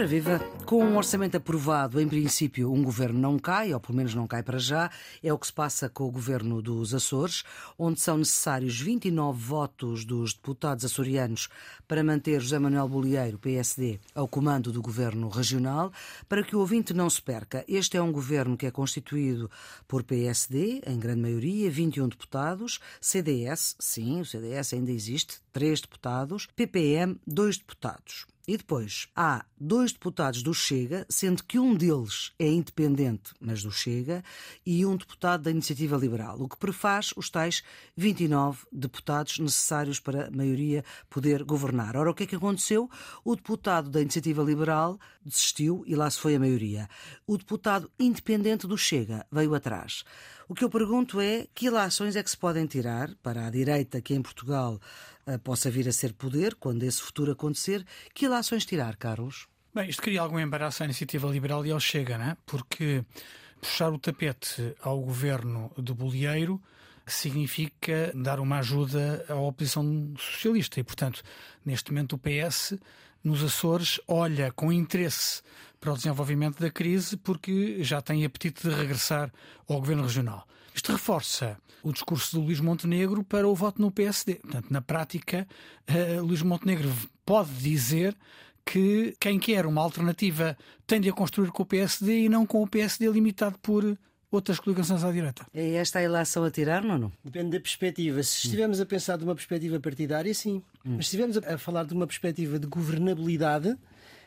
Ora viva, com um orçamento aprovado, em princípio um governo não cai, ou pelo menos não cai para já, é o que se passa com o governo dos Açores, onde são necessários 29 votos dos deputados açorianos para manter José Manuel Bolieiro, PSD, ao comando do governo regional. Para que o ouvinte não se perca, este é um governo que é constituído por PSD, em grande maioria, 21 deputados, CDS, sim, o CDS ainda existe, 3 deputados, PPM, 2 deputados. E depois há dois deputados do Chega, sendo que um deles é independente, mas do Chega, e um deputado da Iniciativa Liberal, o que prefaz os tais 29 deputados necessários para a maioria poder governar. Ora, o que é que aconteceu? O deputado da Iniciativa Liberal desistiu e lá se foi a maioria. O deputado independente do Chega veio atrás. O que eu pergunto é que ilações é que se podem tirar para a direita que em Portugal uh, possa vir a ser poder, quando esse futuro acontecer, que ilações tirar, Carlos? Bem, isto cria algum embaraço à iniciativa liberal e ao Chega, não é? Porque puxar o tapete ao governo de Bolieiro significa dar uma ajuda à oposição socialista e, portanto, neste momento o PS nos Açores olha com interesse para o desenvolvimento da crise porque já tem apetite de regressar ao governo regional. Isto reforça o discurso do Luís Montenegro para o voto no PSD. Portanto, na prática, uh, Luís Montenegro pode dizer que quem quer uma alternativa tende a construir com o PSD e não com o PSD limitado por outras coligações à direita. É esta a ilação a tirar, não? Depende da perspectiva. Se estivermos a pensar de uma perspectiva partidária, sim. Hum. Mas se estivermos a falar de uma perspectiva de governabilidade,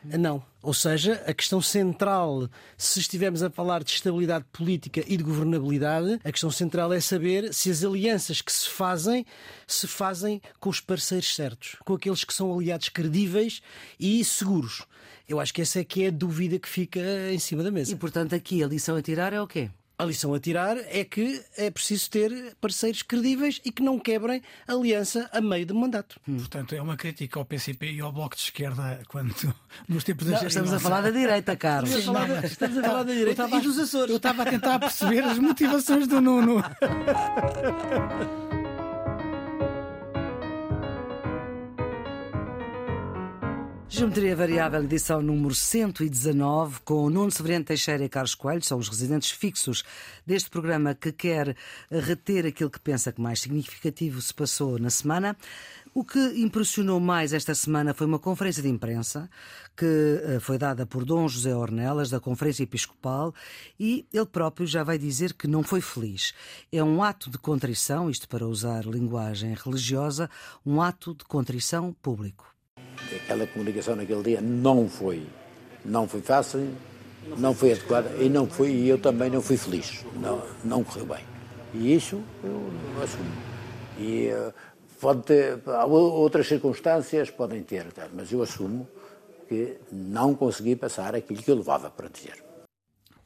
não. Ou seja, a questão central, se estivermos a falar de estabilidade política e de governabilidade, a questão central é saber se as alianças que se fazem se fazem com os parceiros certos, com aqueles que são aliados credíveis e seguros. Eu acho que essa é que é a dúvida que fica em cima da mesa. E portanto aqui a lição a tirar é o quê? A lição a tirar é que é preciso ter parceiros credíveis e que não quebrem aliança a meio do mandato. Hum. Portanto, é uma crítica ao PCP e ao Bloco de Esquerda quando nos tempos da Estamos a falar da direita, Carlos. Sim, não, estamos a falar da direita e dos Açores. Eu estava a tentar perceber as motivações do Nuno. Geometria Variável, edição número 119, com Nuno Severino Teixeira e Carlos Coelho, são os residentes fixos deste programa que quer reter aquilo que pensa que mais significativo se passou na semana. O que impressionou mais esta semana foi uma conferência de imprensa que eh, foi dada por Dom José Ornelas, da Conferência Episcopal, e ele próprio já vai dizer que não foi feliz. É um ato de contrição, isto para usar linguagem religiosa, um ato de contrição público aquela comunicação naquele dia não foi, não foi fácil, não foi adequada e não foi e eu também não fui feliz, não, não correu bem. E isso eu assumo. E uh, pode ter, outras circunstâncias podem ter, mas eu assumo que não consegui passar aquilo que eu levava para dizer.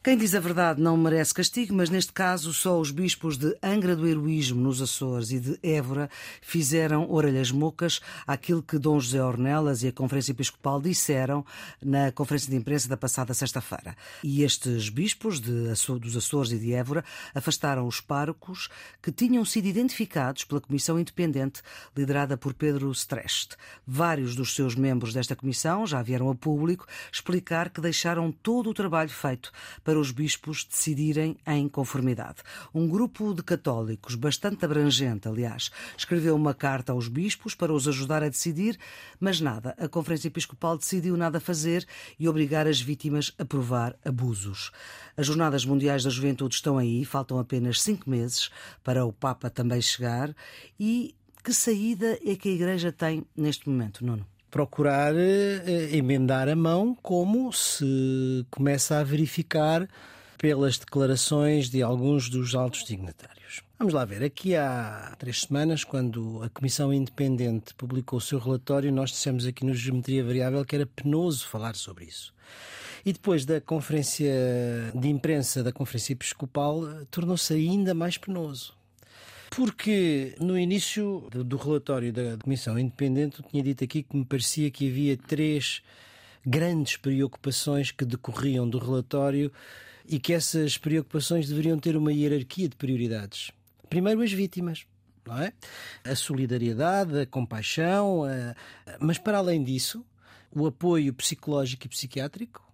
Quem diz a verdade não merece castigo, mas neste caso só os bispos de Angra do Heroísmo, nos Açores, e de Évora fizeram orelhas mocas àquilo que Dom José Ornelas e a Conferência Episcopal disseram na conferência de imprensa da passada sexta-feira. E estes bispos de, dos Açores e de Évora afastaram os párocos que tinham sido identificados pela Comissão Independente liderada por Pedro Streste. Vários dos seus membros desta comissão já vieram a público explicar que deixaram todo o trabalho feito para os bispos decidirem em conformidade. Um grupo de católicos, bastante abrangente, aliás, escreveu uma carta aos bispos para os ajudar a decidir, mas nada. A Conferência Episcopal decidiu nada fazer e obrigar as vítimas a provar abusos. As Jornadas Mundiais da Juventude estão aí, faltam apenas cinco meses para o Papa também chegar. E que saída é que a Igreja tem neste momento, Nuno? Procurar eh, emendar a mão, como se começa a verificar pelas declarações de alguns dos altos dignatários. Vamos lá ver, aqui há três semanas, quando a Comissão Independente publicou o seu relatório, nós dissemos aqui no Geometria Variável que era penoso falar sobre isso. E depois da conferência de imprensa da Conferência Episcopal, tornou-se ainda mais penoso. Porque no início do, relatório da Comissão Independente, eu tinha dito aqui que me parecia que havia três grandes preocupações que decorriam do relatório e que essas preocupações deveriam ter uma hierarquia de prioridades. Primeiro, as vítimas. Não é? A solidariedade, a compaixão, a... mas para além disso, o apoio psicológico e psiquiátrico,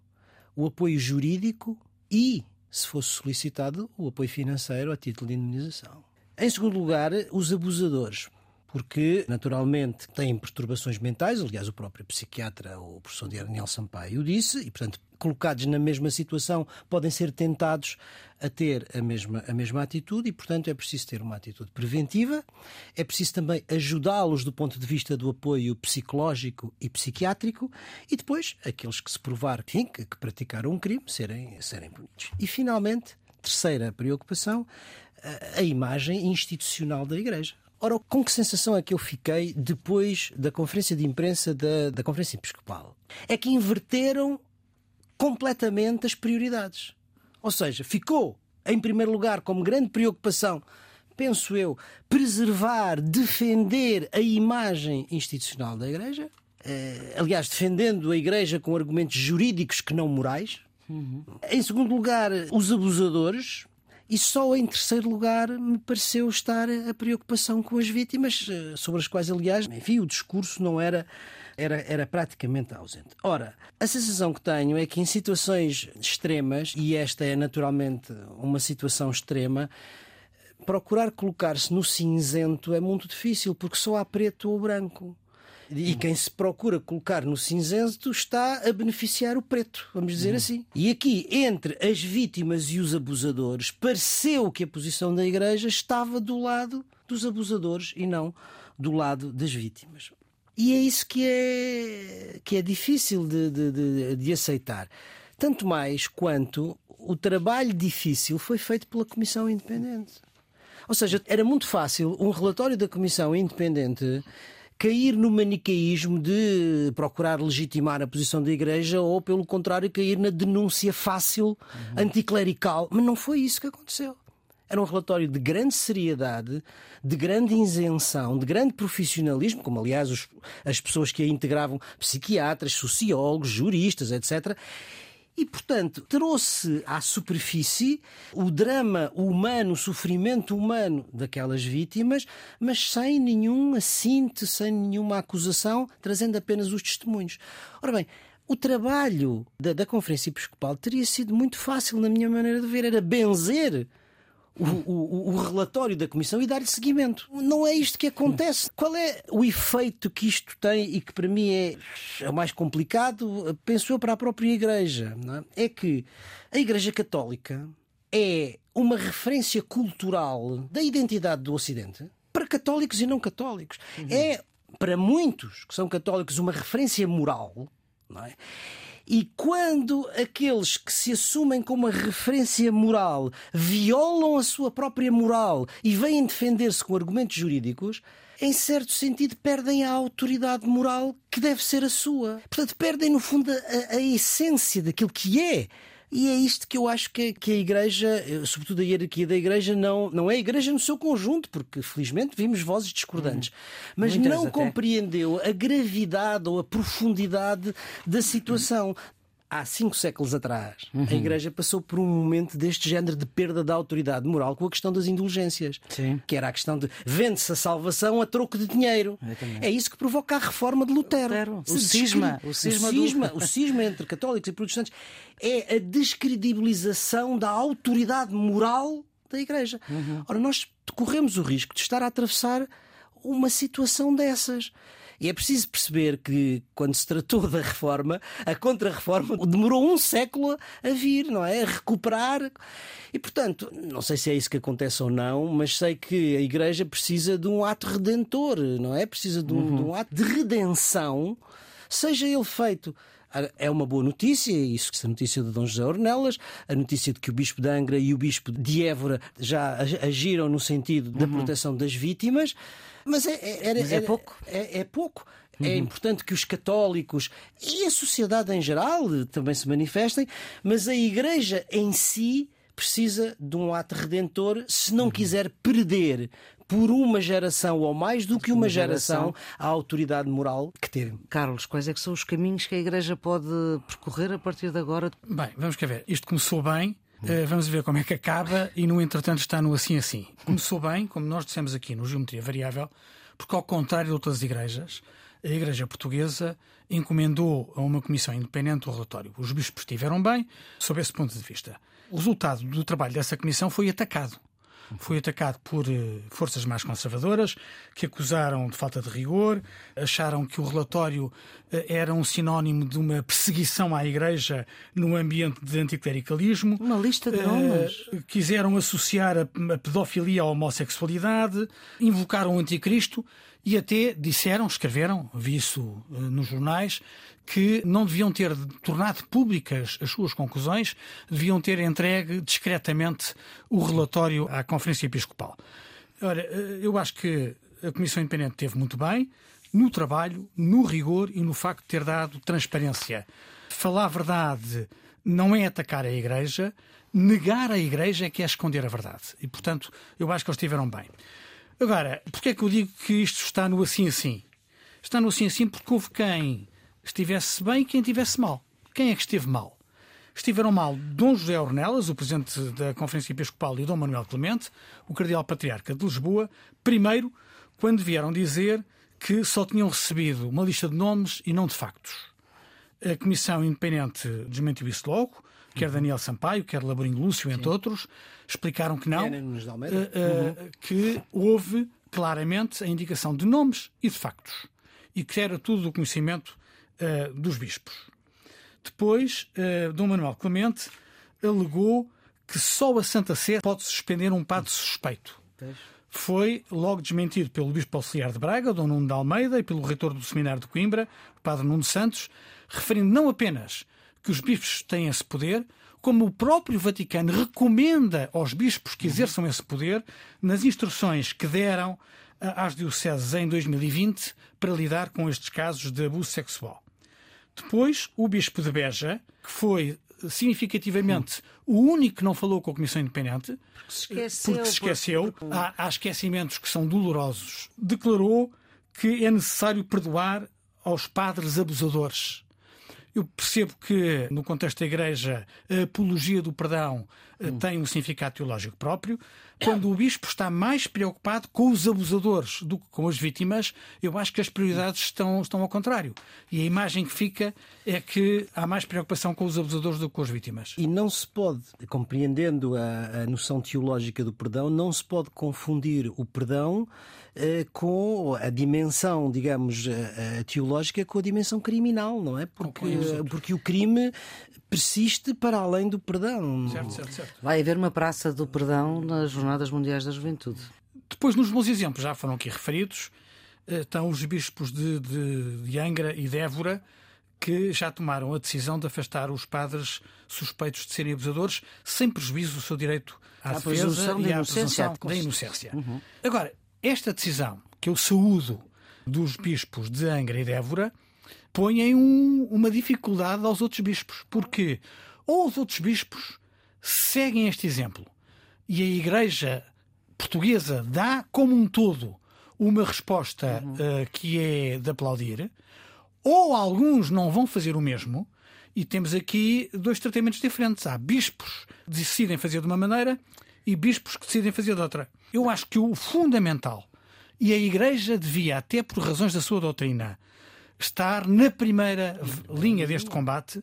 o apoio jurídico e, se fosse solicitado, o apoio financeiro a título de indemnização. Em segundo lugar, os abusadores porque naturalmente têm perturbações mentais, aliás, o próprio psiquiatra, o professor Daniel Sampaio, o disse, e portanto, colocados na mesma situação, podem ser tentados a ter a mesma, a mesma atitude e, portanto, é preciso ter uma atitude preventiva, é preciso também ajudá-los do ponto de vista do apoio psicológico e psiquiátrico. E depois aqueles que se provar que, que praticaram um crime serem, serem punidos. E, finalmente, terceira preocupação, a, a imagem institucional da Igreja. Ora, com que sensação é que eu fiquei depois da conferência de imprensa da, da Conferência Episcopal? É que inverteram completamente as prioridades. Ou seja, ficou em primeiro lugar como grande preocupação, penso eu, preservar, defender a imagem institucional da Igreja. Eh, aliás, defendendo a Igreja com argumentos jurídicos que não morais. Uhum. Em segundo lugar, os abusadores, e só em terceiro lugar me pareceu estar a preocupação com as vítimas, eh, sobre as quais, aliás, enfim, o discurso não era, era, era praticamente ausente. Ora, a sensação que tenho é que em situações extremas, e esta é naturalmente uma situação extrema, procurar colocar-se no cinzento é muito difícil, porque só há preto ou branco. E quem se procura colocar no cinzento está a beneficiar o preto, vamos dizer uhum. assim. E aqui, entre as vítimas e os abusadores, pareceu que a posição da Igreja estava do lado dos abusadores e não do lado das vítimas. E é isso que é, que é difícil de, de, de, de aceitar. Tanto mais quanto o trabalho difícil foi feito pela Comissão Independente. Ou seja, era muito fácil um relatório da Comissão Independente cair no manicaísmo de procurar legitimar a posição da Igreja ou, pelo contrário, cair na denúncia fácil, uhum. anticlerical. Mas não foi isso que aconteceu. Era um relatório de grande seriedade, de grande isenção, de grande profissionalismo, como aliás os, as pessoas que a integravam, psiquiatras, sociólogos, juristas, etc. E, portanto, trouxe à superfície o drama humano, o sofrimento humano daquelas vítimas, mas sem nenhum assinte, sem nenhuma acusação, trazendo apenas os testemunhos. Ora bem, o trabalho da, da Conferência Episcopal teria sido muito fácil, na minha maneira de ver, era benzer o, o, o, relatório da Comissão e dar-lhe seguimento. Não é isto que acontece. Qual é o efeito que isto tem e que para mim é, é o mais complicado, penso eu, para a própria Igreja? É? é que a Igreja Católica é uma referência cultural da identidade do Ocidente para católicos e não católicos. Uhum. É, para muitos que são católicos, uma referência moral. Não é? E quando aqueles que se assumem como a referência moral violam a sua própria moral e vêm defender-se com argumentos jurídicos, em certo sentido, perdem a autoridade moral que deve ser a sua. Portanto, perdem, no fundo, a, a essência daquilo que é e é isto que eu acho que, que a Igreja, eh, sobretudo a hierarquia da Igreja, não, não é a Igreja no seu conjunto, porque felizmente vimos vozes discordantes, hum. mas não até. compreendeu a gravidade ou a profundidade da situação há cinco séculos atrás, uhum. a Igreja passou por um momento deste género de perda da autoridade moral com a questão das indulgências. Sim. Que era a questão de vende-se a salvação a troco de dinheiro. É isso que provoca a reforma de Lutero. Lutero. O, cisma. O, cisma, o, cisma, do... o cisma entre católicos e protestantes é a descredibilização da autoridade moral da Igreja. Uhum. Ora, nós corremos o risco de estar a atravessar uma situação dessas. E é preciso perceber que, quando se tratou da reforma, a contra-reforma demorou um século a vir, não é? A recuperar. E, portanto, não sei se é isso que acontece ou não, mas sei que a Igreja precisa de um ato redentor, não é? Precisa de um, uhum. de um ato de redenção, seja ele feito é uma boa notícia, isso, essa notícia de Dom José Ornelas, a notícia de que o Bispo de Angra e o Bispo de Évora já agiram no sentido da uhum. proteção das vítimas, mas é, é, mas é pouco. É, é pouco. É uhum. É importante que os católicos e a sociedade em geral também se manifestem, mas a Igreja em si precisa de um ato redentor se não uhum. quiser perder por uma geração ou mais do que uma, geração, geração a autoridade moral que teve. Carlos, quais é que são os caminhos que a Igreja pode percorrer a partir de agora? Bem, vamos cá ver. Isto começou bem, Uh, vamos ver como é que acaba e no entretanto está no assim assim. Começou bem, como nós dissemos aqui no Geometria Variável, porque ao contrário de outras igrejas, a Igreja Portuguesa encomendou a uma comissão independente o relatório. Os bispos estiveram bem, sob esse ponto de vista. O resultado do trabalho dessa comissão foi atacado foi atacado por eh, forças mais conservadoras que acusaram de falta de rigor, acharam que o relatório eh, era um sinónimo de uma perseguição à Igreja no ambiente de anticlericalismo. Uma lista de nomes. Uh, quiseram associar a pedofilia à homossexualidade, invocaram o anticristo e até disseram, escreveram, vi isso uh, nos jornais, que não deviam ter tornado públicas as suas conclusões, deviam ter entregue discretamente o relatório à Conferência Episcopal. Ora, uh, eu acho que a Comissão Independente teve muito bem no trabalho, no rigor e no facto de ter dado transparência. Falar a verdade não é atacar a Igreja, negar a Igreja é que é esconder a verdade. E, portanto, eu acho que eles estiveram bem. Agora, porquê é que eu digo que isto está no assim assim? Está no assim assim porque houve quem estivesse bem e quem estivesse mal. Quem é que esteve mal? Estiveram mal Dom José Ornelas, o presidente da Conferência Episcopal, e Dom Manuel Clemente, o cardeal patriarca de Lisboa, primeiro, quando vieram dizer que só tinham recebido uma lista de nomes e não de factos. A Comissão Independente desmentiu isso logo, quer Daniel Sampaio, quer Laborinho Lúcio, entre Sim. outros, explicaram que não, uh, que houve claramente a indicação de nomes e de factos, e que era tudo do conhecimento uh, dos bispos. Depois, Dom Manuel Clemente alegou que só a Santa Sé pode suspender um padre suspeito. Foi logo desmentido pelo Bispo Auxiliar de Braga, Dom Nuno de Almeida, e pelo reitor do Seminário de Coimbra, o Padre Nuno Santos, referindo não apenas que os bispos têm esse poder, como o próprio Vaticano recomenda aos bispos que exerçam esse poder nas instruções que deram às dioceses em 2020 para lidar com estes casos de abuso sexual. Depois, o bispo de Beja, que foi significativamente o único que não falou com a Comissão Independente, porque se esqueceu, porque se esqueceu. Há, há esquecimentos que são dolorosos, declarou que é necessário perdoar aos padres abusadores eu percebo que, no contexto da Igreja, a apologia do perdão hum. tem um significado teológico próprio. Quando o bispo está mais preocupado com os abusadores do que com as vítimas, eu acho que as prioridades estão, estão ao contrário. E a imagem que fica é que há mais preocupação com os abusadores do que com as vítimas. E não se pode, compreendendo a, a noção teológica do perdão, não se pode confundir o perdão eh, com a dimensão, digamos, eh, eh, teológica com a dimensão criminal, não é? Porque, porque o crime persiste para além do perdão. Certo, certo, certo. Vai haver uma praça do perdão nas Jornadas Mundiais da Juventude. Depois, nos bons exemplos, já foram aqui referidos, estão os bispos de, de, de Angra e de Évora, que já tomaram a decisão de afastar os padres suspeitos de serem abusadores, sem prejuízo do seu direito à a defesa e à presunção da inocência. Uhum. Agora, esta decisão, que eu saúdo dos bispos de Angra e de Évora, põe um, uma dificuldade aos outros bispos, porque ou os outros bispos seguem este exemplo e a Igreja portuguesa dá como um todo uma resposta uhum. uh, que é de aplaudir, ou alguns não vão fazer o mesmo, e temos aqui dois tratamentos diferentes. Há bispos que decidem fazer de uma maneira e bispos que decidem fazer de outra. Eu acho que o fundamental, e a Igreja devia, até por razões da sua doutrina, estar na primeira linha deste combate,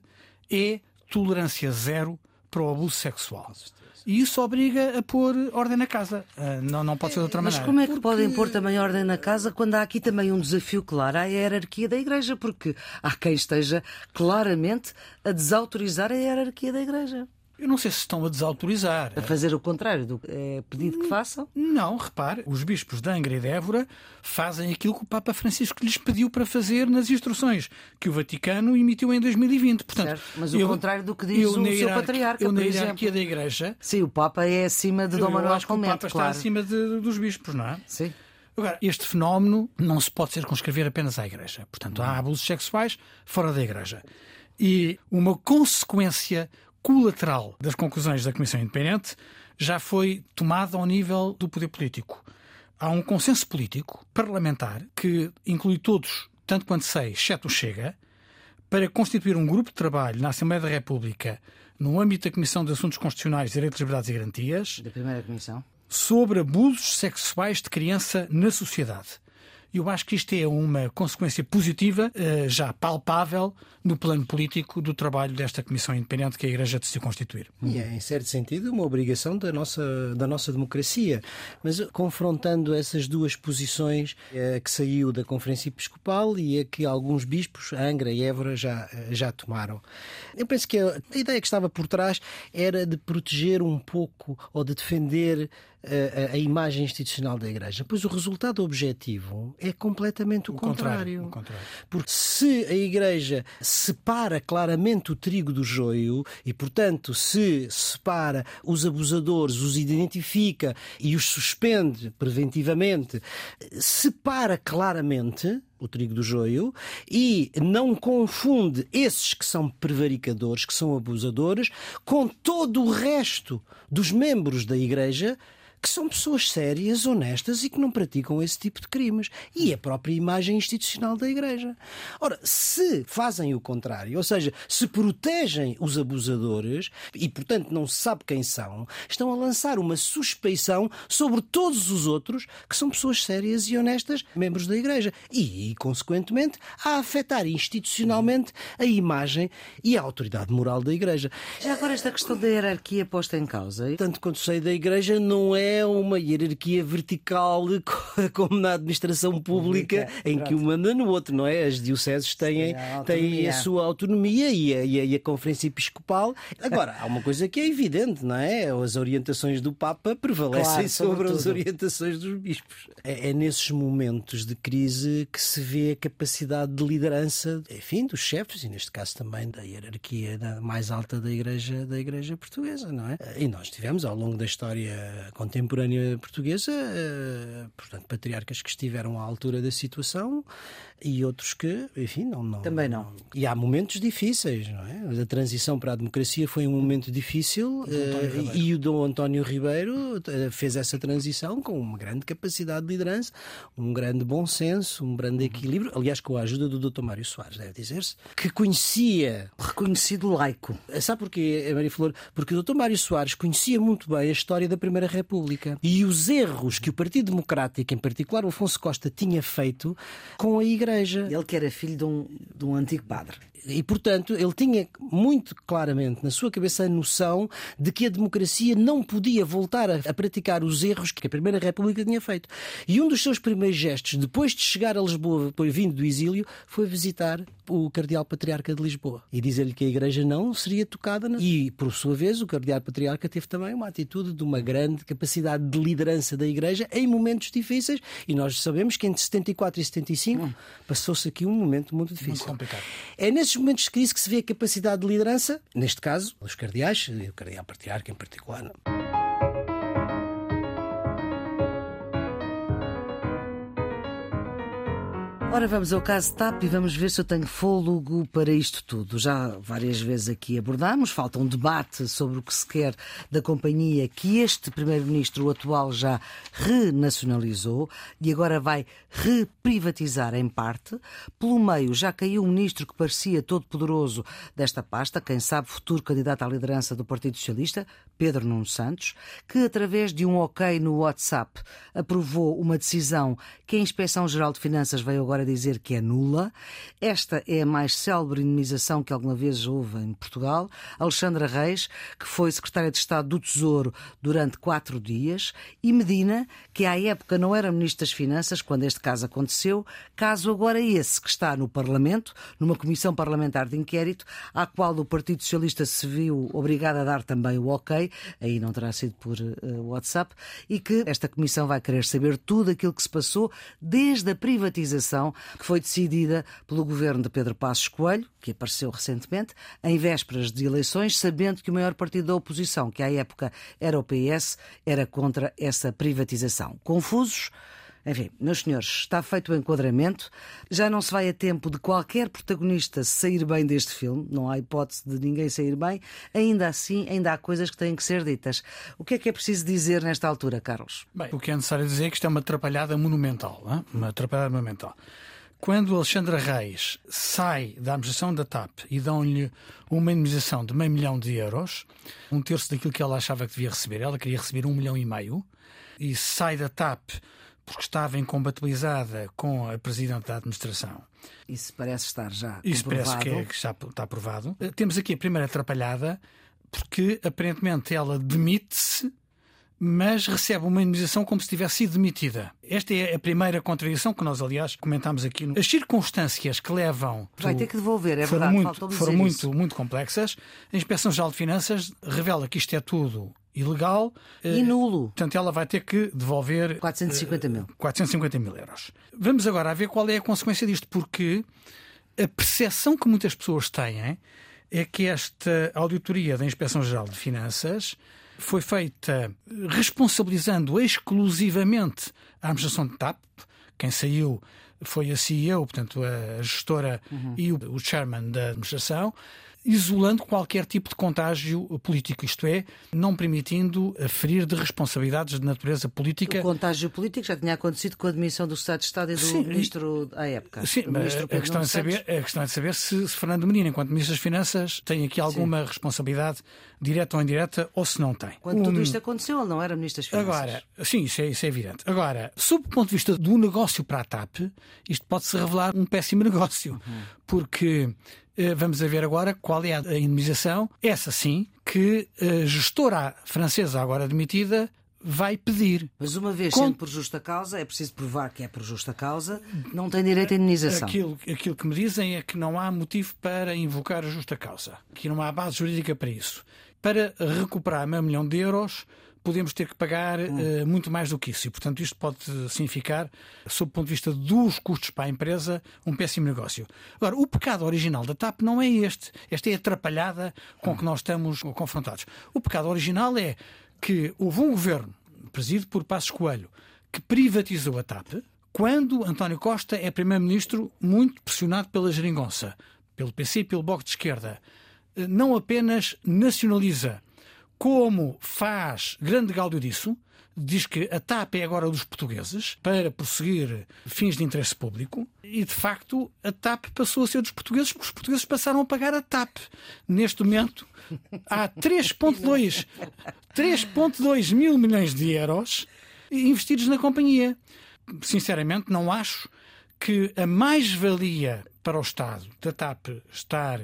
é tolerância zero para o abuso sexual. E isso obriga a pôr ordem na casa. Ah, não, não pode ser de outra maneira. Mas como é que Porque... podem pôr também ordem na casa quando há aqui também um desafio claro à hierarquia da Igreja? Porque há quem esteja claramente a desautorizar a hierarquia da Igreja. Eu não sei se estão a desautorizar. A fazer o contrário do é pedido que façam? Não, repare, os bispos de Angra e de Évora fazem aquilo que o Papa Francisco lhes pediu para fazer nas instruções que o Vaticano emitiu em 2020. Portanto, certo, mas o eu, contrário do que diz o seu patriarca, eu, na hierarquia da Igreja... Sim, o Papa é acima de Dom Manuel que o Papa claro. está acima de, dos bispos, não é? Sim. Agora, este fenómeno não se pode circunscrever apenas à Igreja. Portanto, há abusos sexuais fora da Igreja. E uma consequência colateral das conclusões da Comissão Independente já foi tomada ao nível do poder político. Há um consenso político parlamentar que inclui todos, tanto quanto sei, exceto o Chega, para constituir um grupo de trabalho na Assembleia da República, no âmbito da Comissão de Assuntos Constitucionais, Direitos, Liberdades e Garantias, da primeira comissão, sobre abusos sexuais de criança na sociedade. Eu acho que isto é uma consequência positiva, eh, já palpável, no plano político do trabalho desta Comissão Independente que a Igreja decidiu constituir. E é, em certo sentido, uma obrigação da nossa, da nossa democracia. Mas confrontando essas duas posições, a que saiu da Conferência Episcopal e a que alguns bispos, Angra e Évora, já, já tomaram. Eu penso que a, a ideia que estava por trás era de proteger um pouco ou de defender a, a, imagem institucional da Igreja, pois o resultado objetivo é completamente o, o contrário. contrário. O contrário. Porque se a Igreja separa claramente o trigo do joio e, portanto, se separa os abusadores, os identifica e os suspende preventivamente, separa claramente o trigo do joio e não confunde esses que são prevaricadores, que são abusadores, com todo o resto dos membros da Igreja que são pessoas sérias, honestas e que não praticam esse tipo de crimes. E a própria imagem institucional da Igreja. Ora, se fazem o contrário, ou seja, se protegem os abusadores e, portanto, não se sabe quem são, estão a lançar uma suspeição sobre todos os outros que são pessoas sérias e honestas, membros da Igreja. E, consequentemente, a afetar institucionalmente a imagem e a autoridade moral da Igreja. Já agora, esta questão da hierarquia posta em causa. Tanto quanto sei da Igreja, não é é uma hierarquia vertical como na administração pública, em que um manda no outro, não é? As dioceses têm, Sim, a, têm a sua autonomia e a, e, a, e a, Conferência Episcopal. Agora, há uma coisa que é evidente, não é? As orientações do Papa prevalecem claro, sobre as orientações dos bispos. É, é nesses momentos de crise que se vê a capacidade de liderança, enfim, dos chefes e neste caso também da hierarquia mais alta da Igreja, da igreja Portuguesa, não é? E nós tivemos ao longo da história contemporânea contemporânea portuguesa, eh, portanto, patriarcas que estiveram à altura da situação e outros que, enfim, não, não. Também não. E há momentos difíceis, não é? A transição para a democracia foi um momento difícil uh, e o Dom António Ribeiro eh, fez essa transição com uma grande capacidade de liderança, um grande bom senso, um grande equilíbrio. Aliás, com a ajuda do Dr. Mário Soares, deve dizer-se, que conhecia. Reconhecido laico. Sabe porquê, Maria Flor? Porque o Dr. Mário Soares conhecia muito bem a história da Primeira República e os erros que o Partido Democrático, em particular o Afonso Costa, tinha feito com a Igreja igreja. Ele que era filho de um, de um antigo padre. E, portanto, ele tinha muito claramente na sua cabeça a noção de que a democracia não podia voltar a, a, praticar os erros que a Primeira República tinha feito. E um dos seus primeiros gestos, depois de chegar a Lisboa, depois vindo do exílio, foi visitar o Cardeal Patriarca de Lisboa e dizer-lhe que a Igreja não seria tocada. Na... E, por sua vez, o Cardeal Patriarca teve também uma atitude de uma grande capacidade de liderança da Igreja em momentos difíceis. E nós sabemos que entre 74 e 75 hum. passou-se aqui um momento muito difícil. Muito complicado. É nesse nesses momentos de crise que se vê a capacidade de liderança, neste caso, os cardeais, o cardeal patriarca em particular. Ora, vamos ao caso TAP e vamos ver se eu tenho fôlego para isto tudo. Já várias vezes aqui abordámos, falta um debate sobre o que se quer da companhia que este Primeiro-Ministro atual já renacionalizou e agora vai reprivatizar em parte. Pelo meio já caiu um ministro que parecia todo poderoso desta pasta, quem sabe futuro candidato à liderança do Partido Socialista, Pedro Nuno Santos, que através de um ok no WhatsApp aprovou uma decisão que a Inspeção-Geral de Finanças veio agora dizer que é nula. Esta é a mais célebre indemnização que alguma vez houve em Portugal. Alexandra Reis, que foi secretária de Estado do Tesouro durante quatro dias, e Medina, que à época não era Ministro das Finanças, quando este caso aconteceu, caso agora esse que está no Parlamento, numa comissão parlamentar de inquérito, à qual o Partido Socialista se viu obrigado a dar também o ok, aí não terá sido por uh, WhatsApp, e que esta comissão vai querer saber tudo aquilo que se passou desde a privatização que foi decidida pelo governo de Pedro Passos Coelho, que apareceu recentemente, em vésperas de eleições, sabendo que o maior partido da oposição, que à época era o PS, era contra essa privatização. Confusos? Enfim, meus senhores, está feito o enquadramento. Já não se vai a tempo de qualquer protagonista sair bem deste filme. Não há hipótese de ninguém sair bem. Ainda assim, ainda há coisas que têm que ser ditas. O que é que é preciso dizer nesta altura, Carlos? Bem, o que é necessário dizer é que isto é uma atrapalhada monumental. Uma atrapalhada monumental. Quando Alexandra Reis sai da administração da TAP e dão-lhe uma indemnização de meio milhão de euros, um terço daquilo que ela achava que devia receber, ela queria receber um milhão e meio, e sai da TAP porque estava incompatibilizada com a Presidente da Administração. Isso parece estar já Isso comprovado. parece que, é, que já está aprovado. Eh, Temos aqui a primeira atrapalhada, porque aparentemente ela demite-se, mas recebe uma indemnização como se tivesse sido demitida. Esta é a primeira contradição que nós, aliás, comentámos aqui. As circunstâncias que levam. Vai ter que devolver, é foram verdade, muito, foram muito, muito complexas. A Inspeção Geral de Finanças revela que isto é tudo ilegal. eh, E nulo. Portanto, ela vai ter que devolver 450 mil. 450 mil euros. Vamos agora a ver qual é a consequência disto, porque a percepção que muitas pessoas têm é que esta auditoria da Inspeção Geral de Finanças foi feita responsabilizando exclusivamente a administração de TAP. Quem saiu foi a CEO, portanto, a gestora e o, o chairman da administração, isolando qualquer tipo de contágio político, isto é, não permitindo ferir de responsabilidades de natureza política. O contágio político já tinha acontecido com a admissão do Secretário de Estado e do Sim, Ministro à época. Sim, mas a questão, é saber, a questão é de saber se, se Fernando Menino, enquanto Ministro das Finanças, tem aqui alguma responsabilidade direta ou indireta ou se não tem. Quando tudo Um- isto aconteceu, ele não era Ministro das Finanças. Agora, sim, isso é, isso é evidente. Agora, sob o ponto de vista do negócio para a TAP, isto pode-se revelar um péssimo negócio, porque eh, vamos a ver agora qual é a a indemnização, essa sim, que a gestora francesa agora admitida vai pedir. Mas uma vez Com- sendo por justa causa, é preciso provar que é por justa causa, não tem direito à indenização. Aquilo, aquilo que me dizem é que não há motivo para invocar a justa causa, que não há base jurídica para isso. Para recuperar meio milhão de euros, podemos ter que pagar eh, muito mais do que isso. E, portanto, isto pode significar, sob o ponto de vista dos custos para a empresa, um péssimo negócio. Agora, o pecado original da TAP não é este. Esta é a atrapalhada com que nós estamos confrontados. O pecado original é que houve um governo, presidido por Passos Coelho, que privatizou a TAP, quando António Costa é primeiro-ministro muito pressionado pela geringonça, pelo PC e pelo Bloco de Esquerda. Eh, Não apenas nacionaliza, como faz grande gáudio disso, diz que a TAP é agora dos portugueses para prosseguir fins de interesse público e, de facto, a TAP passou a ser dos portugueses porque os portugueses passaram a pagar a TAP. Neste momento, há 3,2 3,2 mil milhões de euros investidos na companhia. Sinceramente, não acho que a mais-valia para o Estado da TAP estar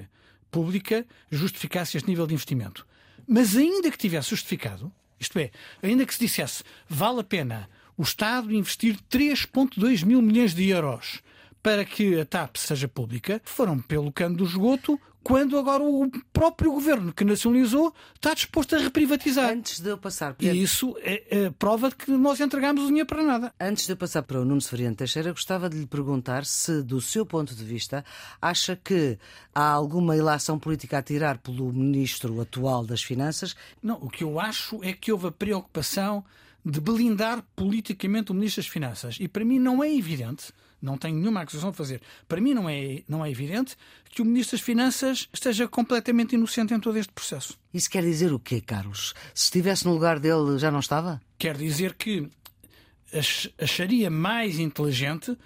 pública justificasse este nível de investimento. Mas ainda que tivesse justificado, isto é, ainda que se dissesse vale a pena o Estado investir 3,2 mil milhões de euros para que a TAP seja pública, foram pelo cano do esgoto, quando agora o próprio governo que nacionalizou está disposto a reprivatizar. Antes de eu passar, E isso é, é prova de que nós entregamos o dinheiro para nada. antes de eu passar para o Nuno Severiano Teixeira, gostava de lhe perguntar se, do seu ponto de vista, acha que há alguma ilação política a tirar pelo ministro atual das Finanças Não, o que eu acho é que houve a preocupação de blindar politicamente o Ministro das Finanças. E para mim não é evidente, não tenho nenhuma acusação a fazer, para mim não é, não é evidente que o Ministro das Finanças esteja completamente inocente em todo este processo. Isso quer dizer o quê, Carlos? Se estivesse no lugar dele, já não estava? Quer dizer que ach- acharia mais inteligente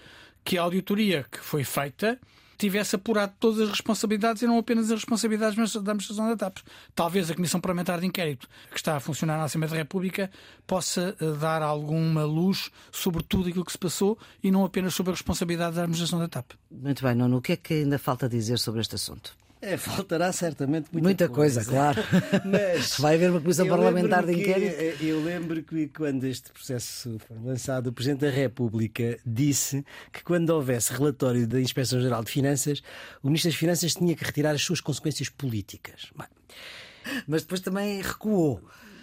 que a auditoria que foi feita tivesse apurado todas as responsabilidades e não apenas as responsabilidades da administração da TAP. Talvez a Comissão Parlamentar de Inquérito, que está a funcionar na Assembleia da República, possa eh, dar alguma luz sobre tudo aquilo que se passou e não apenas sobre a responsabilidade da administração da TAP. Muito bem, Nuno, o que é que ainda falta dizer sobre este assunto? É, faltará certamente muita, Muita coisa, claro. Mas Vai haver uma comissão parlamentar de lembro-me que- inquérito. Eu lembro que quando este processo foi lançado, o Presidente da República disse que quando houvesse relatório da Inspeção-Geral de Finanças, o Ministro das Finanças tinha que retirar as suas consequências políticas. Mas depois também recuou.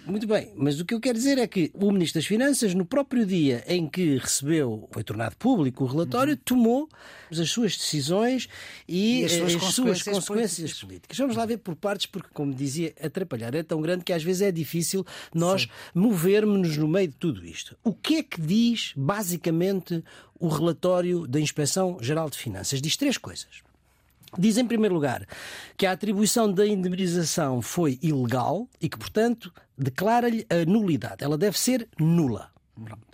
Muito bem, mas o que eu quero dizer é que o Ministro das Finanças, no próprio dia em que recebeu, foi tornado público o relatório, tomou as suas decisões e, E as suas eh, consequências consequências políticas. políticas. Vamos lá ver por partes, porque, como dizia, atrapalhar é tão grande que às vezes é difícil nós movermos-nos no meio de tudo isto. O que é que diz, basicamente, o relatório da Inspeção Geral de Finanças? Diz três coisas. Diz, em primeiro lugar, que a atribuição da indemnização foi ilegal e que, portanto, declara-lhe a nulidade. Ela deve ser nula.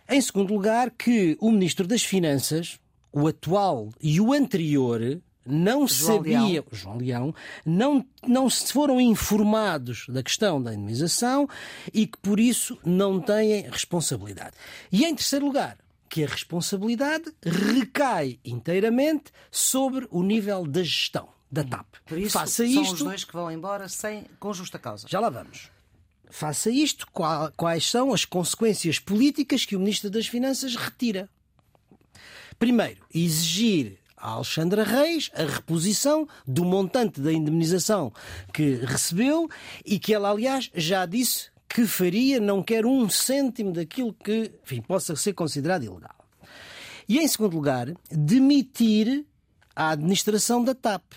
Em segundo lugar, que o Ministro das Finanças, o atual e o anterior, não João sabiam, Leão. João Leão, não, não se foram informados da questão da indemnização e que, por isso, não têm responsabilidade. E, em terceiro lugar, que a responsabilidade recai inteiramente sobre o nível da gestão da TAP. Por isso, Faça são isto. os dois que vão embora sem, com justa causa. Já lá vamos. Faça isto, qua- quais são as consequências políticas que o Ministro das Finanças retira? Primeiro, exigir a Alexandra Reis a reposição do montante da indemnização que recebeu e que ela, aliás, já disse que faria, não quer um cêntimo daquilo que enfim, possa ser considerado ilegal. E, em segundo lugar, demitir a administração da TAP.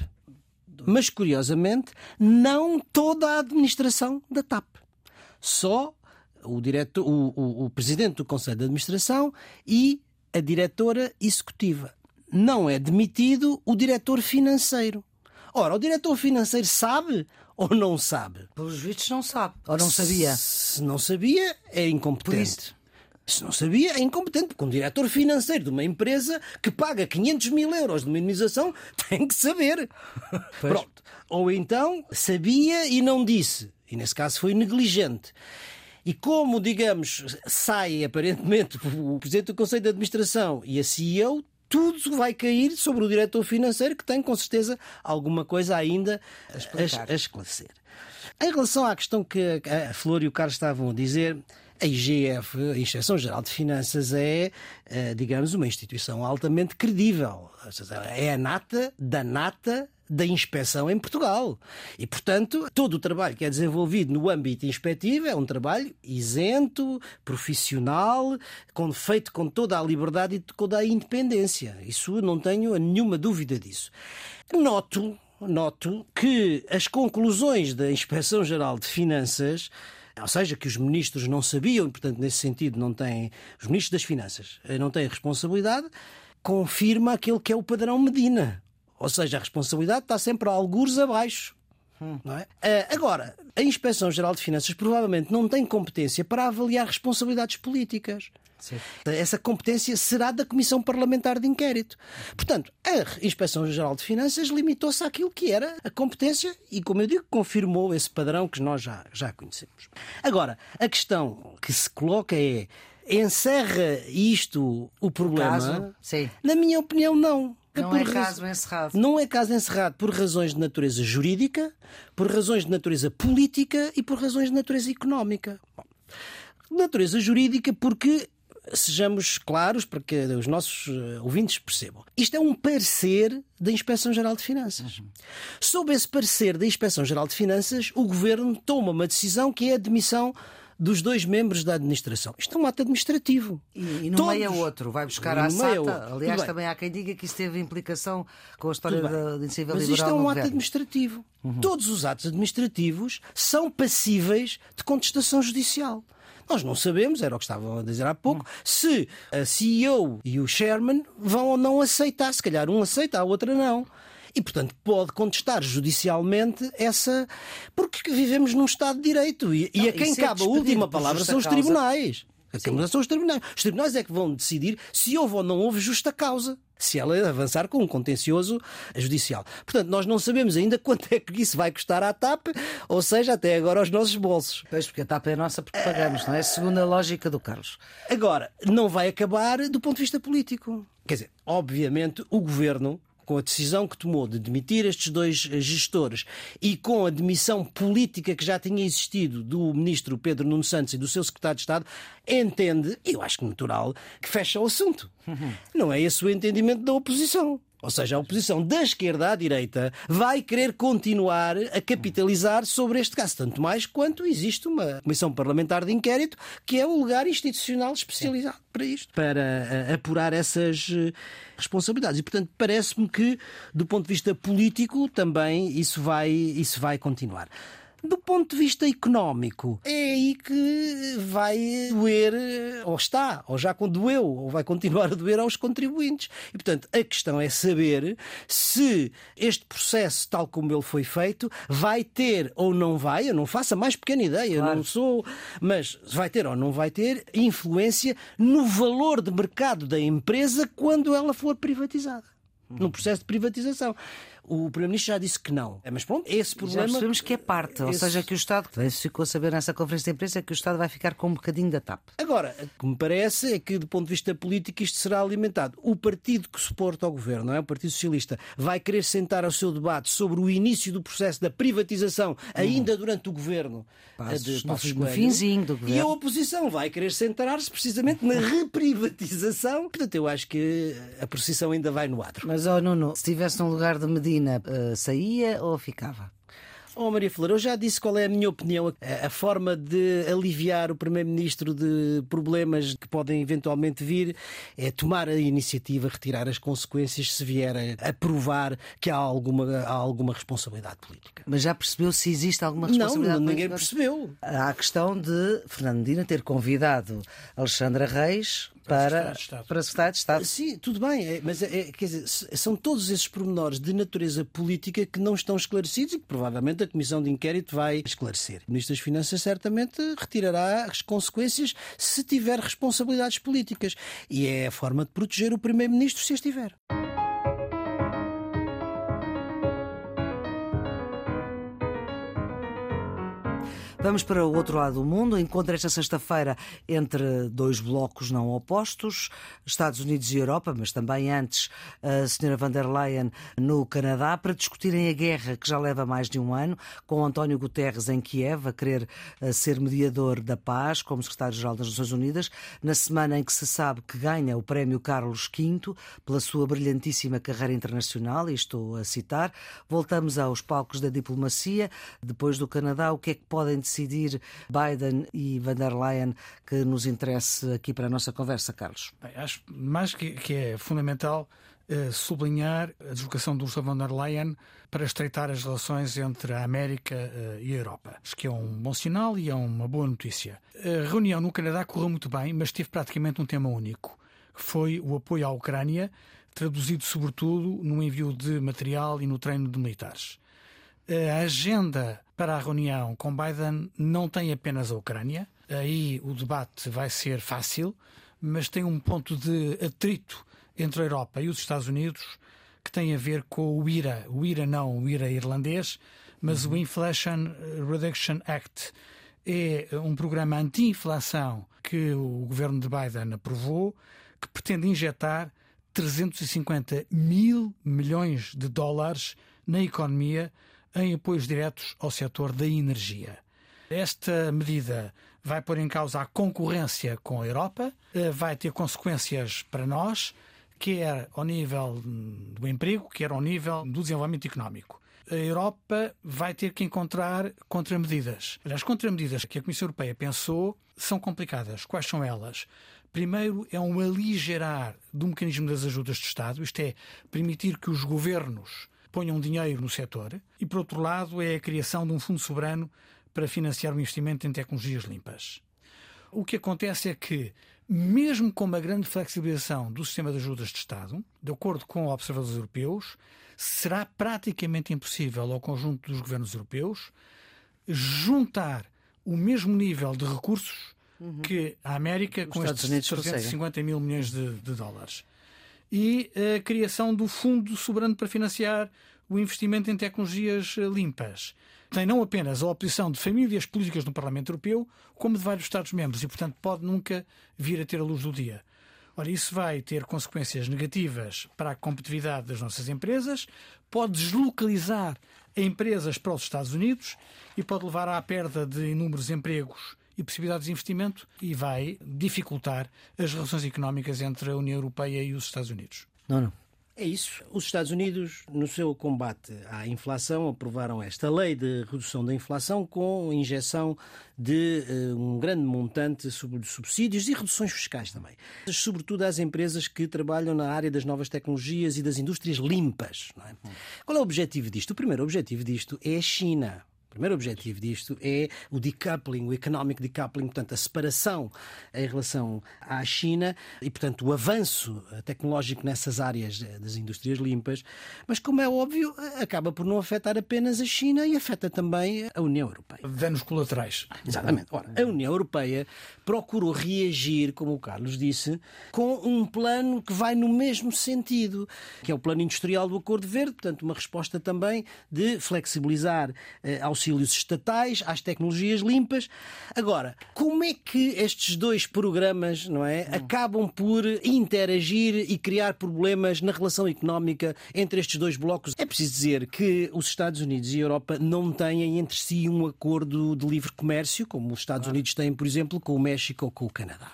Mas, curiosamente, não toda a administração da TAP. Só o, diretor, o, o- o presidente do Conselho de Administração e a diretora executiva. Não é demitido o diretor financeiro. Ora, o diretor financeiro sabe ou não sabe? Pelos vistos não sabe. Ou não sabia. Se não sabia, é incompetente. Se não sabia, é incompetente, porque um diretor financeiro de uma empresa que paga 500 mil euros de minimização tem que saber. Pronto. Ou então sabia e não disse. E nesse caso foi negligente. E como, digamos, sai aparentemente o Presidente do Conselho de Administração e a CEO, tudo vai cair sobre o diretor financeiro que tem com certeza alguma coisa ainda a, explicar. a esclarecer. Em relação à questão que a Flor e o Carlos estavam a dizer, a IGF, a Inspeção Geral de Finanças, é, eh, digamos, uma instituição altamente credível. É a nata da nata da inspeção em Portugal. E, portanto, todo o trabalho que é desenvolvido no âmbito inspectivo é um trabalho isento, profissional, com, feito com toda a liberdade e toda a independência. Isso não tenho nenhuma dúvida disso. Noto, noto que as conclusões da Inspeção Geral de Finanças ou seja, que os ministros não sabiam, e, portanto, nesse sentido, não têm. Os ministros das Finanças eh, não têm responsabilidade, confirma aquele que é o padrão Medina. Ou seja, a responsabilidade está sempre a algures abaixo. Não é? Eh, Agora, a Inspeção Geral de Finanças provavelmente não tem competência para avaliar responsabilidades políticas. Sim. Essa competência será da Comissão Parlamentar de Inquérito. Portanto, a Inspeção Geral de Finanças limitou-se àquilo que era a competência e, como eu digo, confirmou esse padrão que nós já, já conhecemos. Agora, a questão que se coloca é: encerra isto o problema? Na minha opinião, não. Não Por é raz- caso encerrado. Não é caso encerrado por razões de natureza jurídica, por razões de natureza política e por razões de natureza económica. Bom, natureza jurídica, porque sejamos claros para que os nossos eh, ouvintes percebam. Isto é um parecer da Inspeção-Geral de Finanças. Sob esse parecer da Inspeção-Geral de Finanças, o governo toma uma decisão que é a demissão dos dois membros da administração. Isto é um ato administrativo. E, e no Todos- meio é outro, vai buscar meio é SATA. Aliás, Tudo bem. também há quem diga que isso teve implicação com a história Tudo bem. da iniciativa Mas liberal isto é um ato governo. administrativo. Todos os atos administrativos são passíveis de contestação judicial. Nós não sabemos, era o que estavam a dizer há pouco, se a CEO e o chairman vão ou não aceitar. Se calhar um aceita, a outra não. E, portanto, pode contestar judicialmente essa. Porque vivemos num Estado de Direito. E, e Não, a quem e ser cabe a última palavra são os causa. tribunais. A Câmara são os tribunais. Os tribunais é que vão decidir se houve ou não houve justa causa. Se ela avançar com um contencioso judicial. Portanto, nós não sabemos ainda quanto é que isso vai custar à TAP, ou seja, até agora aos nossos bolsos. Pois, porque a TAP é nossa porque pagamos, não é? Segundo a lógica do Carlos. Agora, não vai acabar do ponto de vista político. Quer dizer, obviamente, o governo. Com a decisão que tomou de demitir estes dois gestores e com a demissão política que já tinha existido do ministro Pedro Nuno Santos e do seu secretário de Estado, entende, e eu acho que natural, que fecha o assunto. Não é esse o entendimento da oposição. Ou seja, a oposição da esquerda à direita vai querer continuar a capitalizar sobre este caso, tanto mais quanto existe uma comissão parlamentar de inquérito que é o lugar institucional especializado para isto, para eh, apurar essas eh, responsabilidades. E, portanto, parece-me que, do ponto de vista político, também isso vai, isso vai continuar. Do ponto de vista económico, é aí que vai doer, ou está, ou já doeu, ou vai continuar a doer aos contribuintes. E, portanto, a questão é saber se este processo, tal como ele foi feito, vai ter ou não vai, eu não faço a mais pequena ideia, eu não sou, mas vai ter ou não vai ter influência no valor de mercado da empresa quando ela for privatizada no processo de privatização. O Primeiro-Ministro já disse que não. É, mas pronto, esse problema. Já percebemos que é parte, ou esse... seja, que o Estado, ficou a saber nessa conferência de imprensa, é que o Estado vai ficar com um bocadinho da TAP. Agora, o que me parece é que, do ponto de vista político, isto será alimentado. O partido que suporta o governo, não é? o Partido Socialista, vai querer sentar ao seu debate sobre o início do processo da privatização, ainda uhum. durante o governo Passos, de Passos no, no finzinho do governo. E a oposição vai querer sentar-se precisamente na reprivatização. Portanto, eu acho que a procissão ainda vai no adro. Mas, oh, Nuno, se estivesse no lugar de Medina, uh, saía ou ficava? Oh, Maria Flor, eu já disse qual é a minha opinião. A, a forma de aliviar o Primeiro-Ministro de problemas que podem eventualmente vir é tomar a iniciativa, retirar as consequências se vier a, a provar que há alguma, há alguma responsabilidade política. Mas já percebeu se existe alguma responsabilidade não, política? Ninguém percebeu. Há a questão de Fernando Medina ter convidado Alexandra Reis para, para Secretário de Estado. Sim, tudo bem, é, mas é, é, quer dizer, são todos esses pormenores de natureza política que não estão esclarecidos e que provavelmente a Comissão de Inquérito vai esclarecer. O Ministro das Finanças certamente retirará as consequências se tiver responsabilidades políticas. E é a forma de proteger o Primeiro-Ministro se as tiver. Vamos para o outro lado do mundo. Encontro esta sexta-feira entre dois blocos não opostos, Estados Unidos e Europa, mas também antes a senhora van der Leyen no Canadá, para discutirem a guerra que já leva mais de um ano, com António Guterres em Kiev a querer eh, ser mediador da paz como secretário-geral das Nações Unidas, na semana em que se sabe que ganha o prémio Carlos V pela sua brilhantíssima carreira internacional, e estou a citar. Voltamos aos palcos da diplomacia. Depois do Canadá, o que é que podem decidir Biden e van der Leyen que nos interesse aqui para a nossa conversa, Carlos? Bem, acho mais que, que é fundamental uh, sublinhar a deslocação do Ursula von der Leyen para estreitar as relações entre a América uh, e a Europa. Acho que é um bom sinal e é uma boa notícia. A reunião no Canadá correu muito bem, mas teve praticamente um tema único, que foi o apoio à Ucrânia, traduzido sobretudo no envio de material e no treino de militares. A agenda para a reunião com Biden não tem apenas a Ucrânia. Aí o debate vai ser fácil, mas tem um ponto de atrito entre a Europa e os Estados Unidos que tem a ver com o IRA. O IRA não o IRA irlandês, mas uhum. o Inflation Reduction Act. É um programa anti-inflação que o governo de Biden aprovou, que pretende injetar 350 mil milhões de dólares na economia em apoios diretos ao setor da energia. Esta medida vai pôr em causa a concorrência com a Europa, eh, vai ter consequências para nós, quer ao nível do emprego, quer ao nível do desenvolvimento económico. A Europa vai ter que encontrar contramedidas. As contramedidas que a Comissão Europeia pensou são complicadas. Quais são elas? Primeiro, é um aligerar do mecanismo das ajudas de Estado, isto é, permitir que os governos ponham dinheiro no setor, e por outro lado é a criação de um fundo soberano para financiar o investimento em tecnologias limpas. O que acontece é que, mesmo com uma grande flexibilização do sistema de ajudas de Estado, de acordo com observadores europeus, será praticamente impossível ao conjunto dos governos europeus juntar o mesmo nível de recursos uhum. que a América Os com Estados estes 350 mil milhões de, de dólares e a criação do Fundo Soberano para financiar o investimento em tecnologias eh, limpas. Tem não apenas a oposição de famílias políticas no Parlamento Europeu, como de vários Estados-membros e, portanto, pode nunca vir a ter a luz do dia. Ora, isso vai ter consequências negativas para a competitividade das nossas empresas, pode deslocalizar empresas para os Estados Unidos e pode levar à perda de inúmeros empregos e possibilidades de investimento e vai dificultar as relações económicas entre a União Europeia e os Estados Unidos. Não, não. É isso. Os Estados Unidos, no seu combate à inflação, aprovaram esta lei de redução da inflação com injeção de uh, um grande montante de subsídios e reduções fiscais também. Sobretudo às empresas que trabalham na área das novas tecnologias e das indústrias limpas. É? Qual é o objetivo disto? O primeiro objetivo disto é a China primeiro objetivo disto é o decoupling, o economic decoupling, portanto, a separação em relação à China e, portanto, o avanço tecnológico nessas áreas das indústrias limpas. Mas, como é óbvio, acaba por não afetar apenas a China e afeta também a União Europeia. Danos colaterais. Exatamente. Ora, a União Europeia procurou reagir, como o Carlos disse, com um plano que vai no mesmo sentido, que é o plano industrial do Acordo Verde, portanto, uma resposta também de flexibilizar eh, auxílios estatais às tecnologias limpas. Agora, como é que estes dois programas, não é, acabam por interagir e criar problemas na relação económica entre estes dois blocos? É preciso dizer que os Estados Unidos e a Europa não têm entre si um acordo de livre comércio, como os Estados Unidos têm, por exemplo, com o México ou com o Canadá.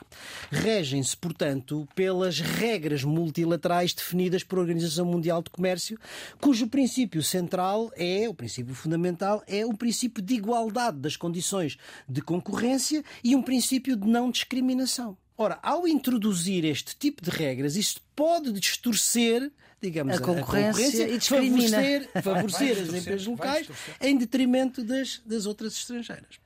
Regem-se, portanto, pelas regras multilaterais definidas pela Organização Mundial de Comércio, cujo princípio central é, o princípio fundamental, é o princípio de igualdade das condições de concorrência e um princípio de não discriminação. Ora, ao introduzir este tipo de regras, isto pode distorcer digamos, a concorrência, a concorrência e favorecer, favorecer as empresas locais em detrimento das, das outras estrangeiras.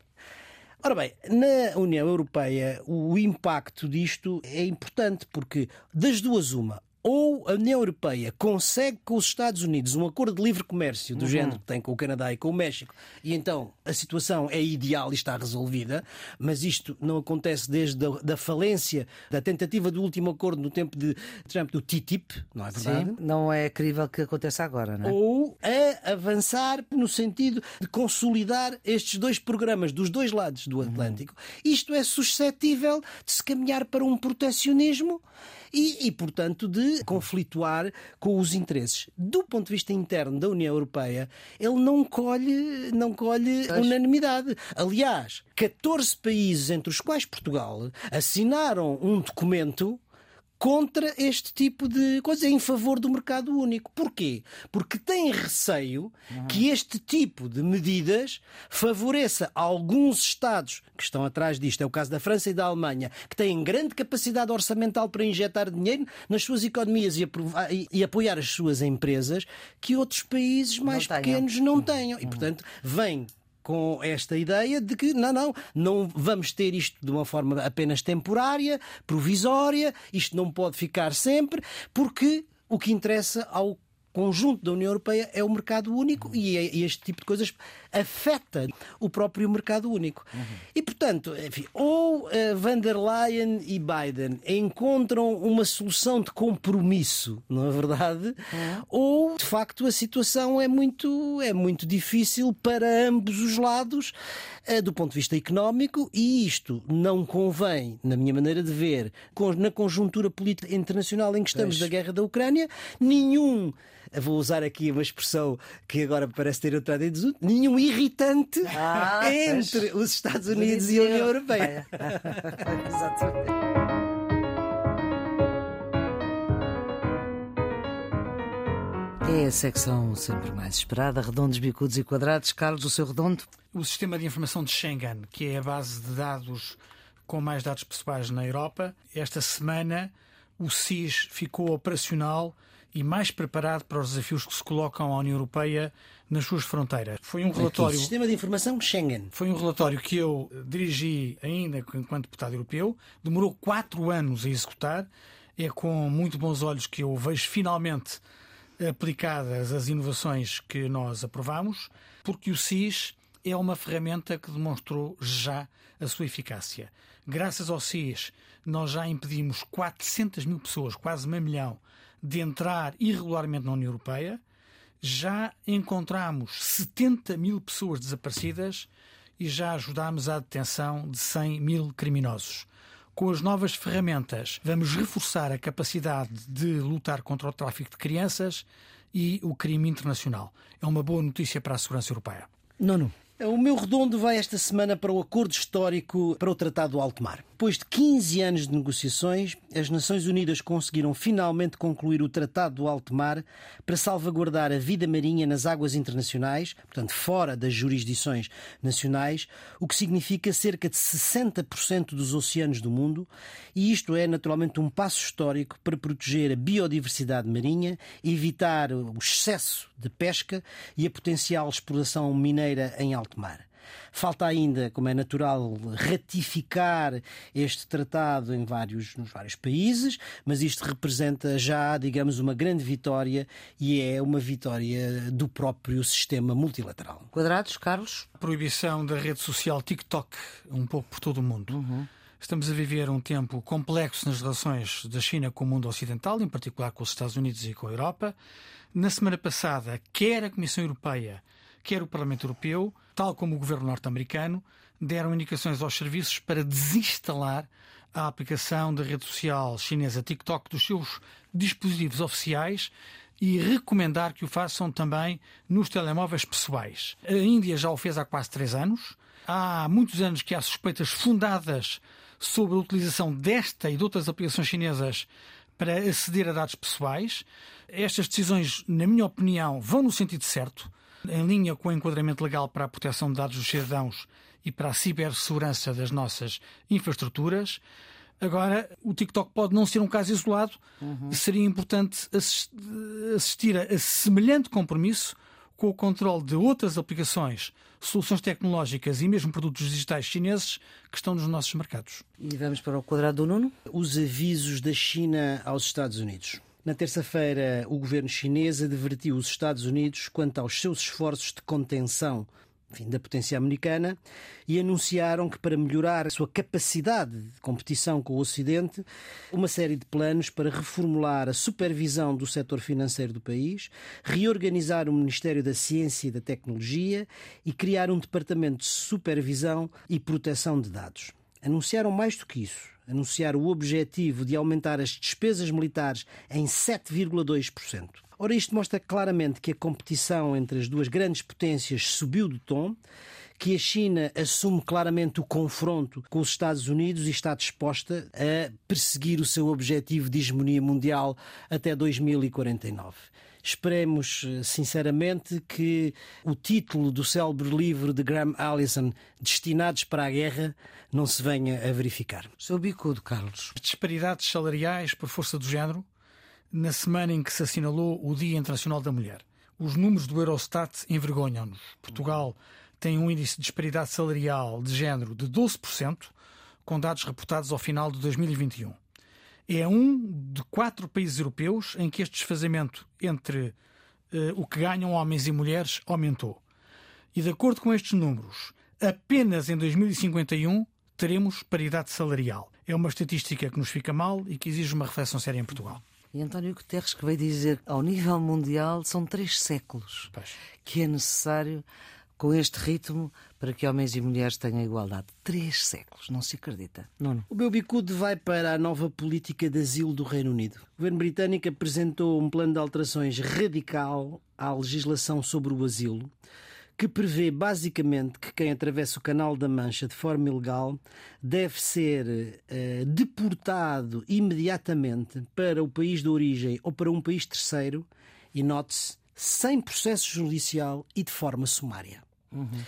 Ora bem, na União Europeia o impacto disto é importante porque das duas uma, ou a União Europeia consegue com os Estados Unidos um acordo de livre comércio do uhum. género que tem com o Canadá e com o México, e então a situação é ideal e está resolvida, mas isto não acontece desde a da falência da tentativa do último acordo no tempo de Trump do TTIP, não é verdade? Sim, não é crível que aconteça agora, não é? Ou a avançar no sentido de consolidar estes dois programas dos dois lados do Atlântico. Uhum. Isto é suscetível de se caminhar para um protecionismo e, e, portanto, de conflituar com os interesses. Do ponto de vista interno da União Europeia, ele não colhe, não colhe unanimidade. Aliás, 14 países, entre os quais Portugal, assinaram um documento contra este tipo de coisa, em favor do mercado único. Porquê? Porque têm receio uhum. que este tipo de medidas favoreça alguns Estados que estão atrás disto. É o caso da França e da Alemanha, que têm grande capacidade orçamental para injetar dinheiro nas suas economias e, e apoiar as suas empresas, que outros países mais não pequenos tenham. não tenham. E, uhum. portanto, vem com esta ideia de que não, não, não vamos ter isto de uma forma apenas temporária, provisória, isto não pode ficar sempre, porque o que interessa ao conjunto da União Europeia é o mercado único e, é, este tipo de coisas afeta o próprio mercado único. Uhum. E, portanto, enfim, ou uh, van der Leyen e Biden encontram uma solução de compromisso, não é verdade? Uhum. Ou, de facto, a situação é muito, é muito difícil para ambos os lados uh, do ponto de vista económico e isto não convém, na minha maneira de ver, na conjuntura política internacional em que estamos da guerra da Ucrânia, nenhum vou usar aqui uma expressão que agora parece ter entrado em desuso, nenhum irritante ah, entre os Estados Unidos e a União Europeia. Exatamente. É a secção sempre mais esperada, redondos, bicudos e quadrados. Carlos, o seu redondo? O sistema de informação de Schengen, que é a base de dados com mais dados pessoais na Europa, esta semana o SIS ficou operacional e mais preparado para os desafios que se colocam à União Europeia nas suas fronteiras. Foi um relatório. Aqui, sistema de informação Schengen. Foi um relatório que eu dirigi ainda enquanto deputado europeu. Demorou quatro anos a executar. É com muito bons olhos que eu vejo finalmente aplicadas as inovações que nós aprovamos, porque o SIS é uma ferramenta que demonstrou já a sua eficácia. Graças ao SIS, nós já impedimos 400 mil pessoas, quase meio milhão, de entrar irregularmente na União Europeia. Já encontramos 70 mil pessoas desaparecidas e já ajudámos à detenção de 100 mil criminosos. Com as novas ferramentas, vamos reforçar a capacidade de lutar contra o tráfico de crianças e o crime internacional. É uma boa notícia para a segurança europeia. Nono. O meu redondo vai esta semana para o acordo histórico para o Tratado do Alto Mar. Depois de 15 anos de negociações, as Nações Unidas conseguiram finalmente concluir o Tratado do Alto Mar para salvaguardar a vida marinha nas águas internacionais, portanto, fora das jurisdições nacionais, o que significa cerca de 60% dos oceanos do mundo, e isto é naturalmente um passo histórico para proteger a biodiversidade marinha, evitar o excesso de pesca e a potencial exploração mineira em alto alto mar. Falta ainda, como é natural, ratificar este tratado em vários, nos vários países, mas isto representa já, digamos, uma grande vitória e é uma vitória do próprio sistema multilateral. Quadrados, Carlos? Proibição da rede social TikTok, um pouco por todo o mundo. Uhum. Estamos a viver um tempo complexo nas relações da China com o mundo ocidental, em particular com os Estados Unidos e com a Europa. Na semana passada, quer a Comissão Europeia, quer o Parlamento Europeu, tal como o governo norte-americano, deram indicações aos serviços para desinstalar a aplicação da rede social chinesa TikTok dos seus dispositivos oficiais e recomendar que o façam também nos telemóveis pessoais. A Índia já o fez há quase três anos. Há muitos anos que há suspeitas fundadas sobre a utilização desta e de outras aplicações chinesas para aceder a dados pessoais. Estas decisões, na minha opinião, vão no sentido certo em linha com o enquadramento legal para a proteção de dados dos cidadãos e para a cibersegurança das nossas infraestruturas. Agora, o TikTok pode não ser um caso isolado, uhum. seria importante assistir a, semelhante compromisso com o controle de outras aplicações, soluções tecnológicas e mesmo produtos digitais chineses que estão nos nossos mercados. E vamos para o quadrado do Nuno? Os avisos da China aos Estados Unidos. Na terça-feira, o governo chinês advertiu os Estados Unidos quanto aos seus esforços de contenção enfim, da potência americana e anunciaram que, para melhorar a sua capacidade de competição com o Ocidente, uma série de planos para reformular a supervisão do setor financeiro do país, reorganizar o Ministério da Ciência e da Tecnologia e criar um departamento de supervisão e proteção de dados. Anunciaram mais do que isso anunciar o objetivo de aumentar as despesas militares em 7,2%. Ora, isto mostra claramente que a competição entre as duas grandes potências subiu de tom que a China assume claramente o confronto com os Estados Unidos e está disposta a perseguir o seu objetivo de hegemonia mundial até 2049. Esperemos, eh, sinceramente, que o título do célebre livro de Graham Allison, Destinados para a Guerra, não se venha a verificar. Seu bicudo, Carlos. Disparidades salariais por força do género, na semana em que se assinalou o Dia Internacional da Mulher. Os números do Eurostat envergonham-nos. Portugal tem um índice de disparidade salarial de género de 12%, com dados reportados ao final de 2021 é um de quatro países europeus em que este desfazamento entre uh, o que ganham homens e mulheres aumentou. E de acordo com estes números, apenas em 2051 teremos paridade salarial. É uma estatística que nos fica mal e que exige uma reflexão séria em Portugal. E António Guterres que veio dizer ao nível mundial são três séculos pois. que é necessário com este ritmo para que homens e mulheres tenham igualdade. Três séculos, não se acredita. Nuno. O meu bicudo vai para a nova política de asilo do Reino Unido. O governo britânico apresentou um plano de alterações radical à legislação sobre o asilo, que prevê basicamente que quem atravessa o Canal da Mancha de forma ilegal deve ser uh, deportado imediatamente para o país de origem ou para um país terceiro, e note-se, sem processo judicial e de forma sumária. Uhum.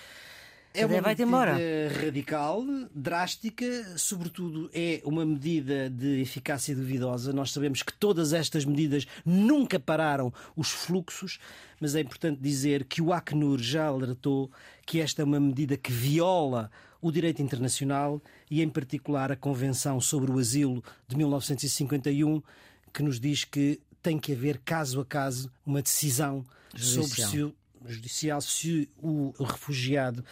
É uma medida embora. radical, drástica, sobretudo é uma medida de eficácia duvidosa. Nós sabemos que todas estas medidas nunca pararam os fluxos, mas é importante dizer que o Acnur já alertou que esta é uma medida que viola o direito internacional e, em particular, a Convenção sobre o Asilo de 1951, que nos diz que tem que haver, caso a caso, uma decisão judicial. sobre se o judicial se o refugiado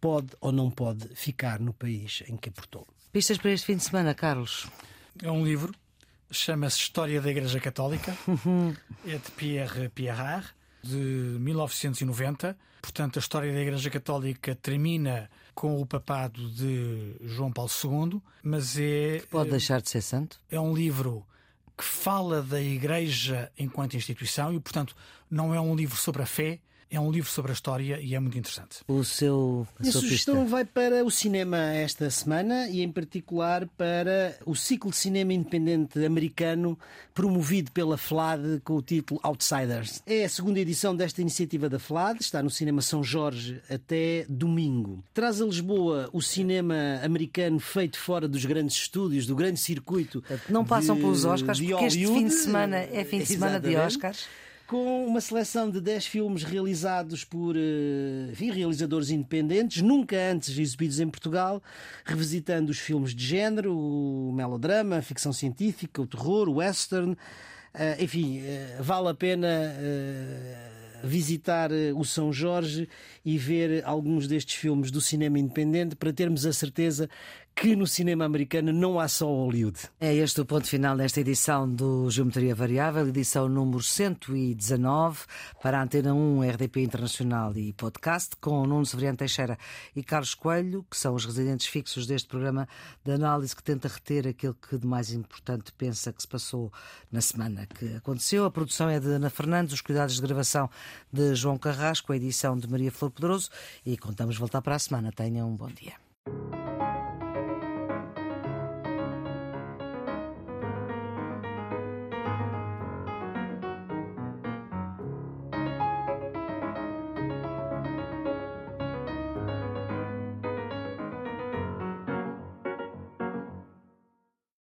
pode ou não pode ficar no país em que aportou. Pistas para este fim de semana, Carlos? É um livro, chama-se História da Igreja Católica, é de Pierre Pierrard, de 1990. Portanto, a história da Igreja Católica termina com o papado de João Paulo II, mas é. Pode deixar de ser santo? É um livro que fala da Igreja enquanto instituição e, portanto, não é um livro sobre a fé, é um livro sobre a história e é muito interessante. O seu, a, a sugestão pista. vai para o cinema esta semana e, em particular, para o ciclo de cinema independente americano promovido pela FLAD com o título Outsiders. É a segunda edição desta iniciativa da FLAD, está no Cinema São Jorge até domingo. Traz a Lisboa o cinema americano feito fora dos grandes estúdios, do grande circuito. Não passam de, pelos Oscars, porque este fim de semana é fim de semana de Oscars. Com uma seleção de 10 filmes realizados por eh, enfim, realizadores independentes, nunca antes exibidos em Portugal, revisitando os filmes de género, o melodrama, a ficção científica, o terror, o western. Uh, enfim, uh, vale a pena visitar o São Jorge e ver alguns destes filmes do cinema independente para termos a certeza que no cinema americano não há só Hollywood. É este o ponto final desta edição do Geometria Variável, edição número 119 para a Antena 1, RDP Internacional e podcast, com Nuno Severiano Teixeira e Carlos Coelho, que são os residentes fixos deste programa de análise que tenta reter aquilo que de mais importante pensa que se passou na semana que aconteceu. A produção é de Ana Fernandes, os cuidados de gravação de João Carrasco, a edição de Maria Flor Pedroso e contamos voltar para a semana. Tenham um bom dia.